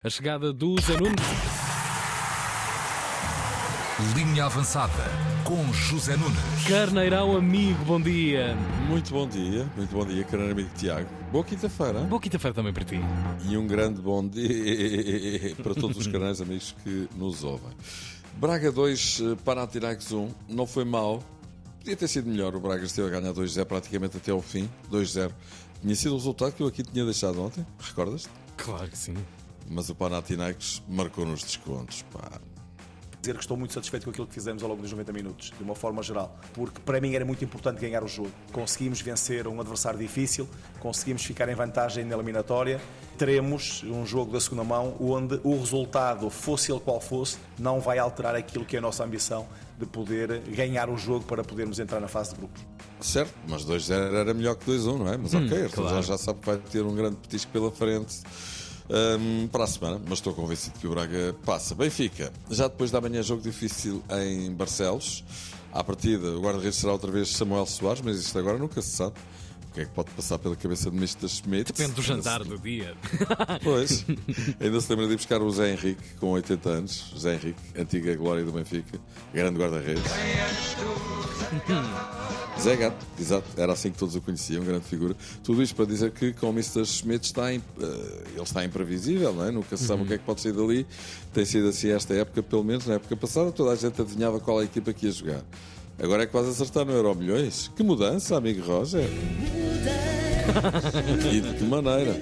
A chegada do Zanunes. Linha avançada com José Nunes. Carneirão amigo, bom dia. Muito bom dia, muito bom dia, carneiro amigo Tiago. Boa quinta-feira. Boa quinta-feira também para ti. E um grande bom dia para todos os carneiros amigos que nos ouvem. Braga 2, Panathinaikos 1, não foi mal. Podia ter sido melhor, o Braga esteve a ganhar 2-0 praticamente até ao fim, 2-0. Tinha sido o resultado que eu aqui tinha deixado ontem, recordas-te? Claro que sim. Mas o Panathinaikos marcou nos descontos, pá. dizer que estou muito satisfeito com aquilo que fizemos ao longo dos 90 minutos, de uma forma geral, porque para mim era muito importante ganhar o jogo. Conseguimos vencer um adversário difícil, conseguimos ficar em vantagem na eliminatória. Teremos um jogo da segunda mão onde o resultado, fosse ele qual fosse, não vai alterar aquilo que é a nossa ambição de poder ganhar o jogo para podermos entrar na fase de grupos. Certo, mas 2-0 era melhor que 2-1, não é? Mas ok, a claro. já sabe que vai ter um grande petisco pela frente hum, para a semana, mas estou convencido que o Braga passa. Benfica, já depois da manhã, jogo difícil em Barcelos. À partida, o guarda-redes será outra vez Samuel Soares, mas isto agora nunca se sabe. Que é que pode passar pela cabeça de Mr. Schmidt? Depende do jantar do dia. Pois, ainda se lembra de ir buscar o Zé Henrique, com 80 anos. Zé Henrique, antiga glória do Benfica, grande guarda-redes. Zé Gato, exato, era assim que todos o conheciam, grande figura. Tudo isto para dizer que com o Mr. Schmidt está, eh, ele está imprevisível, não é? nunca se sabe o que é que pode sair dali. Tem sido assim esta época, pelo menos na época passada, toda a gente adivinhava qual é a equipa que ia jogar. Agora é quase acertar no Euro Milhões. Que mudança, amigo Roger! E de que maneira?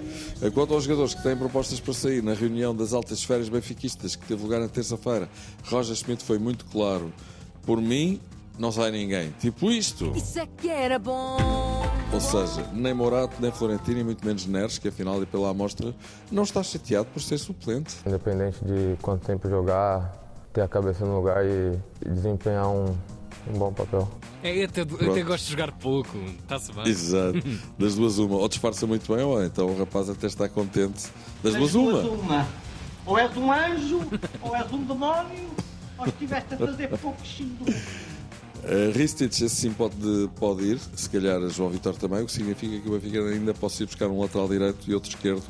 Quanto aos jogadores que têm propostas para sair na reunião das altas esferas benfiquistas que teve lugar na terça-feira, Roger Schmidt foi muito claro. Por mim, não sai ninguém. Tipo isto. Isso é que era bom! Ou seja, nem Morato, nem Florentino e muito menos Neres, que afinal e pela amostra não está chateado por ser suplente. Independente de quanto tempo jogar, ter a cabeça no lugar e, e desempenhar um, um bom papel. É, eu até, eu até gosto de jogar pouco. Está-se bem. Exato. Das duas uma. Ou disfarça muito bem, ou então o rapaz até está contente. Das duas uma. uma. Ou és um anjo, ou és um demónio, ou estiveste a fazer pouco xingo. Uh, Ristich assim pode, pode ir, se calhar a João Vitor também, o que significa que o Benfica ainda pode ir buscar um lateral direito e outro esquerdo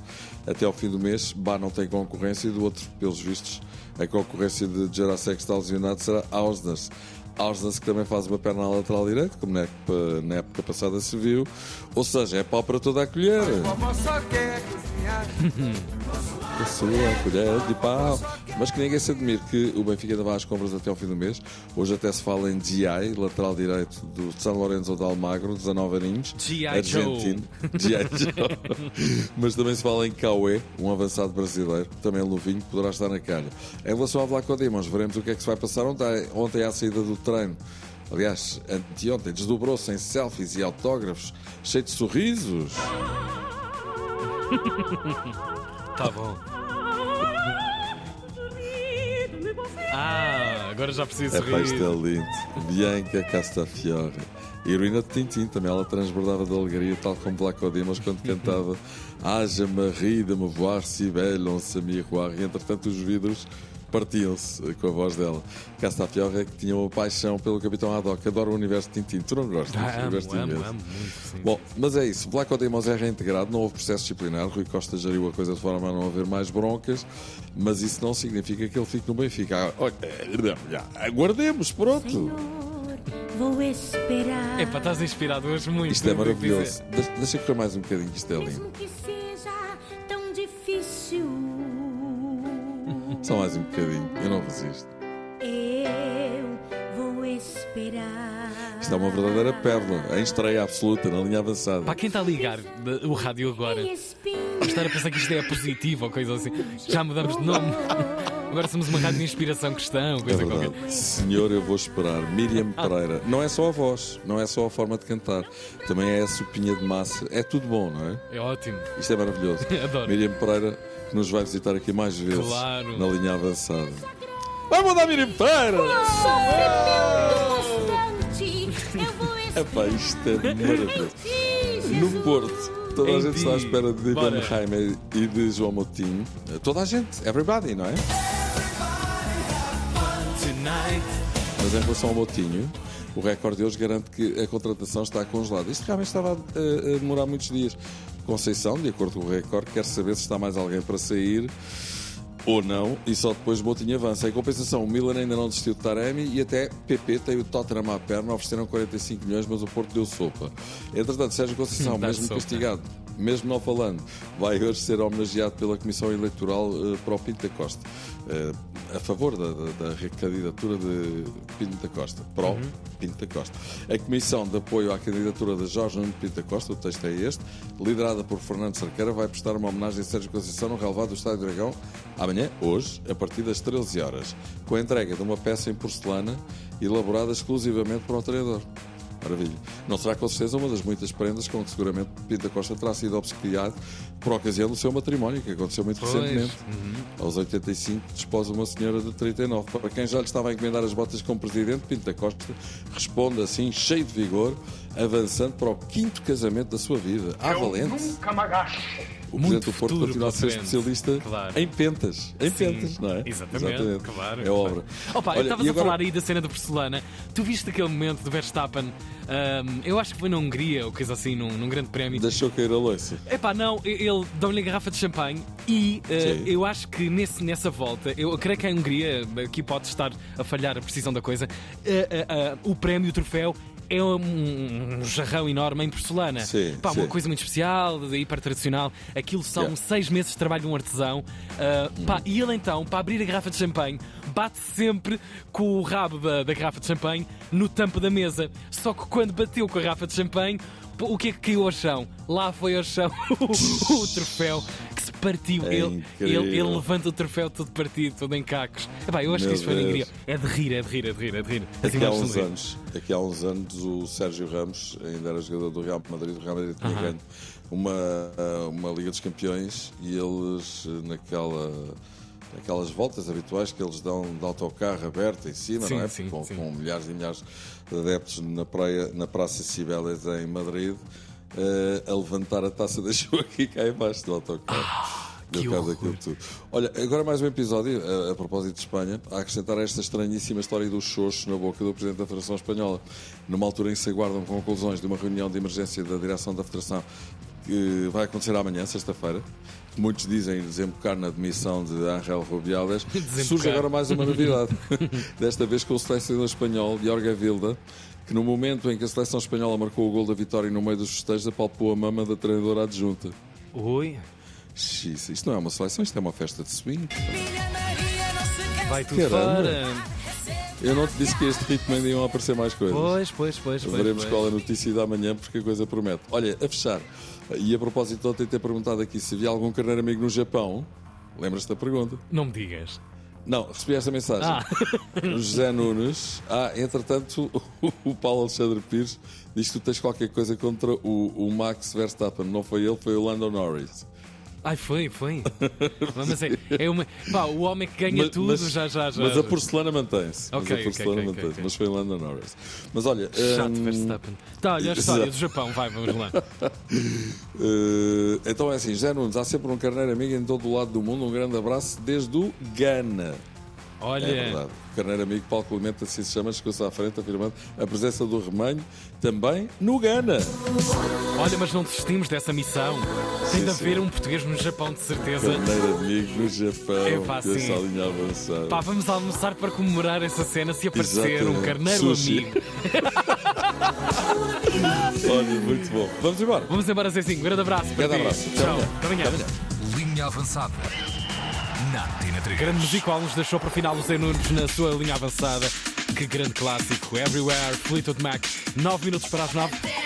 até ao fim do mês. Bá não tem concorrência e do outro, pelos vistos, a concorrência de Jarasek que está lesionado será Ausnes. Ausnes que também faz uma perna à lateral direito, como na época, na época passada se viu. Ou seja, é pau para toda a colher. A sua colher de pau. Mas que ninguém se admire que o Benfica ainda vai às compras até ao fim do mês. Hoje até se fala em GI, lateral direito do San Lorenzo de Almagro, 19 aninhos. G.I. argentino. G.I. Joe. Mas também se fala em Cauê, um avançado brasileiro, também Luvinho, que poderá estar na calha. Em relação ao Vlaco Dimos, veremos o que é que se vai passar ontem, ontem à saída do treino. Aliás, anteontem, desdobrou-se em selfies e autógrafos, cheio de sorrisos. Tá bom. Ah, agora já preciso É pá, isto rir. é lindo. Bianca Castafiore. Heroína de Tintim, também ela transbordava de alegria, tal como Black Dimas quando cantava Haja Marie de me voir si belle, on se miroir. E entretanto os vidros partiam-se com a voz dela. Castafiore que tinha uma paixão pelo Capitão Haddock, adora o universo de Tintim. Tu não gostas? Ah, amo, amo, imenso. amo muito. Sim. Bom, mas é isso. Vlaco Dimos é reintegrado, não houve processo disciplinar. Rui Costa geriu a coisa de forma a não haver mais broncas, mas isso não significa que ele fique no Benfica. Ah, olha, Aguardemos, pronto. Senhor, vou esperar. Epá, estás inspirado hoje muito. Isto é maravilhoso. Deixa, deixa correr mais um bocadinho, que isto é lindo. Só mais um bocadinho, eu não resisto. eu vou esperar. Isto é uma verdadeira pérola, em estreia absoluta, na linha avançada. Para quem está a ligar o rádio agora, estar a pensar que isto é positivo ou coisa assim, já mudamos de nome. Agora somos uma rádio de inspiração cristã, É coisa qualquer. verdade. Senhor, eu vou esperar. Miriam Pereira. Não é só a voz, não é só a forma de cantar. Também é a sopinha de massa. É tudo bom, não é? É ótimo. Isto é maravilhoso. Adoro. Miriam Pereira, que nos vai visitar aqui mais vezes Claro. na linha avançada. Pereira! constante, eu vou esperar. Epá, isto é maravilhoso. No Porto, toda a gente está à espera de. Ivan Jaime e de João Moutinho. Toda a gente, everybody, não é? Mas em relação ao Moutinho, o recorde de hoje garante que a contratação está congelada. Isto realmente estava a, a- a demorar muitos dias. Conceição, de acordo com o recorde, quer saber se está mais alguém para sair. ou não, e só depois Botinho avança. Em compensação, o Milan ainda não desistiu de Taremi e até PP tem o Tottenham à perna, ofereceram 45 milhões, mas o Porto deu sopa. Entretanto, Sérgio Conceição, mesmo sopa. castigado, mesmo não falando, vai hoje ser homenageado pela Comissão Eleitoral eh, para o Pinto da Costa. Eh, a favor da, da, da candidatura de Pinto da Costa. Pró Uhum. Pinto da Costa. A Comissão de Apoio à Candidatura de Jorge Nuno Pinto da Costa, o texto é este, liderada por Fernando Cerqueira, vai prestar uma homenagem a Sérgio Conceição no relevado do Estádio Dragão, amanhã, hoje, a partir das 13 horas, com a entrega de uma peça em porcelana elaborada exclusivamente para o treinador. Maravilha. Não será com certeza uma das muitas prendas com que seguramente Pinto da Costa terá sido obsequiado por ocasião do seu matrimónio, que aconteceu muito Pois, recentemente. Aos 85, desposa uma senhora de 39. Para quem já lhe estava a encomendar as botas como presidente, Pinto da Costa responde assim, cheio de vigor, avançando para o quinto casamento da sua vida. Ah, valente! O Muito Presidente do Porto continua a ser frente. especialista Claro. em pentas. Em Sim, pentas, não é? Exatamente, claro. É obra. Opa, Olha, estavas e a agora- falar aí da cena da porcelana. Tu viste aquele momento do Verstappen? ahm, eu acho que foi na Hungria, ou coisa assim, num, num grande prémio. Deixou cair a louça. Epá, não, ele deu-lhe a garrafa de champanhe e uh, eu acho que nesse, nessa volta, eu creio que a Hungria, aqui pode estar a falhar a precisão da coisa, uh, uh, o prémio, o troféu. É um, um jarrão enorme em porcelana. Sim, Pá, uma sim. coisa muito especial, hiper tradicional. Aquilo são Yeah. seis meses de trabalho de um artesão. Uh, pá, e ele então, para abrir a garrafa de champanhe, bate sempre com o rabo da, da garrafa de champanhe no tampo da mesa. Só que quando bateu com a garrafa de champanhe, o que é que caiu ao chão? Lá foi ao chão o, o troféu se partiu. É ele, ele, ele levanta o troféu todo partido, todo em cacos. Epá, eu acho Meu que isso foi incrível. É de rir, é de rir, é de rir, é de rir. As Aqui há uns anos, aqui há uns anos, o Sérgio Ramos, ainda era jogador do Real Madrid, o Real Madrid tinha Aham. ganho uma, uma Liga dos Campeões e eles, naquela, naquelas voltas habituais que eles dão de autocarro aberto em cima, Sim, não é? sim, com, sim. com milhares e milhares de adeptos na, praia, na Praça Cibeles em Madrid, eh, a levantar a taça deixou aqui cá embaixo do autocarro. Deu Ah, que cabo daquilo tudo. Olha, agora mais um episódio, a, a propósito de Espanha, a acrescentar esta estranhíssima história dos xoxos na boca do Presidente da Federação Espanhola. Numa altura em que se aguardam conclusões de uma reunião de emergência da direção da Federação, que vai acontecer amanhã, sexta-feira. Muitos dizem desembocar na demissão de Ángel Rubiales. Surge agora mais uma novidade. Desta vez com o selecionador espanhol, Jorge Vilda, que no momento em que a seleção espanhola marcou o gol da vitória no meio dos festejos, apalpou a mama da treinadora adjunta. Oi, Xiça, isto não é uma seleção, isto é uma festa de swing. vai tudo Caramba. Eu não te disse que este ritmo ainda iam aparecer mais coisas. Pois, pois, pois, pois. Veremos pois. qual é a notícia da manhã, porque a coisa promete. Olha, a fechar, e a propósito de ontem ter perguntado aqui se havia algum carneiro amigo no Japão, lembras-te da pergunta? Não me digas. Não, recebi esta mensagem. Ah. O José Nunes. Ah, entretanto, o Paulo Alexandre Pires diz que tu tens qualquer coisa contra o, o Max Verstappen. Não foi ele, foi o Lando Norris. Ai, foi, foi. Mas é, é uma. Pá, o homem que ganha Mas- tudo mas- já, já, já. Mas a porcelana mantém-se. Mas Ok, a porcelana ok, ok, mantém-se. Mas foi o Lando Norris. Mas olha. Chato, hum, Verstappen. Tá, olha a história Exato. do Japão, vai, vamos lá. Eh, então é assim, José Nunes, há sempre um carneiro amigo em todo o lado do mundo. Um grande abraço desde o Ghana. Olha, É verdade. Carneiro amigo Paulo Clemente, assim se chama, chegou-se à frente, afirmando a presença do rebanho também no Ghana. olha, mas não desistimos dessa missão. Tem de Sim, haver sim. um português no Japão, de certeza. Carneiro amigo no Japão, É pá, sim. linha avançada. Pá, vamos almoçar para comemorar essa cena se aparecer um Exatamente. carneiro Sushi. amigo. Olha, muito bom. Vamos embora. Vamos embora, Zezinho. Grande abraço. Grande abraço. Tchau. amanhã. Até amanhã. Linha avançada. Na Tina 3. Grande musical nos deixou para final o Zé Nunes na sua linha avançada. Que grande clássico. Everywhere, Fleetwood Mac. 9 minutos para as 9.